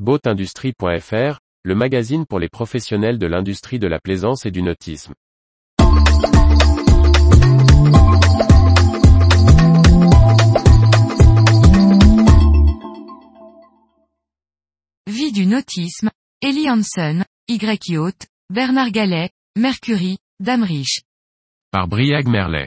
Boatindustrie.fr, le magazine pour les professionnels de l'industrie de la plaisance et du nautisme. Vie du nautisme, Ellie Hansen, Y Yacht, Bernard Gallet, Mercury, Damrich. Par Briag Merlet.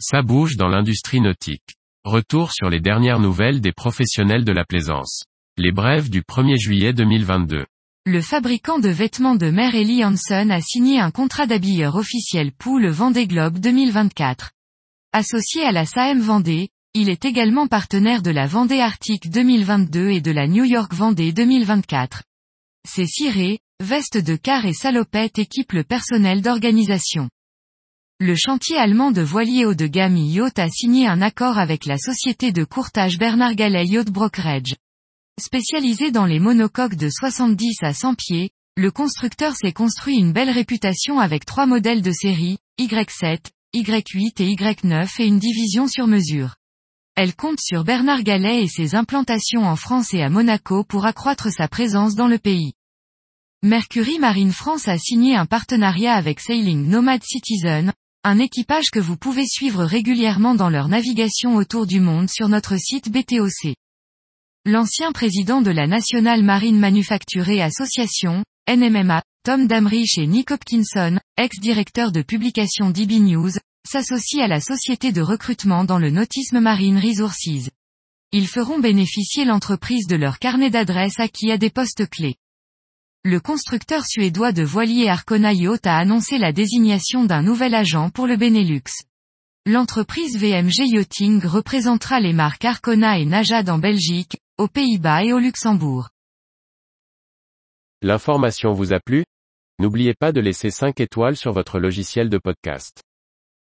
Ça bouge dans l'industrie nautique. Retour sur les dernières nouvelles des professionnels de la plaisance. Les brèves du 1er juillet 2022. Le fabricant de vêtements de mer Ellie Hansen a signé un contrat d'habilleur officiel pour le Vendée Globe 2024. Associé à la SAM Vendée, il est également partenaire de la Vendée Arctique 2022 et de la New York Vendée 2024. Ses cirés, vestes de car et salopettes équipent le personnel d'organisation. Le chantier allemand de voiliers haut de gamme Yacht a signé un accord avec la société de courtage Bernard Gallet Yacht Brokerage. Spécialisé dans les monocoques de 70 à 100 pieds, le constructeur s'est construit une belle réputation avec trois modèles de série, Y7, Y8 et Y9 et une division sur mesure. Elle compte sur Bernard Gallet et ses implantations en France et à Monaco pour accroître sa présence dans le pays. Mercury Marine France a signé un partenariat avec Sailing Nomad Citizen, un équipage que vous pouvez suivre régulièrement dans leur navigation autour du monde sur notre site BTOC. L'ancien président de la National Marine Manufacturée Association, NMMA, Tom Damrich et Nick Hopkinson, ex-directeur de publication DB News, s'associent à la société de recrutement dans le nautisme Marine Resources. Ils feront bénéficier l'entreprise de leur carnet d'adresses acquis à des postes clés. Le constructeur suédois de voiliers Arcona Yacht a annoncé la désignation d'un nouvel agent pour le Benelux. L'entreprise VMG Yachting représentera les marques Arcona et Najad en Belgique, aux Pays-Bas et au Luxembourg. L'information vous a plu? N'oubliez pas de laisser 5 étoiles sur votre logiciel de podcast.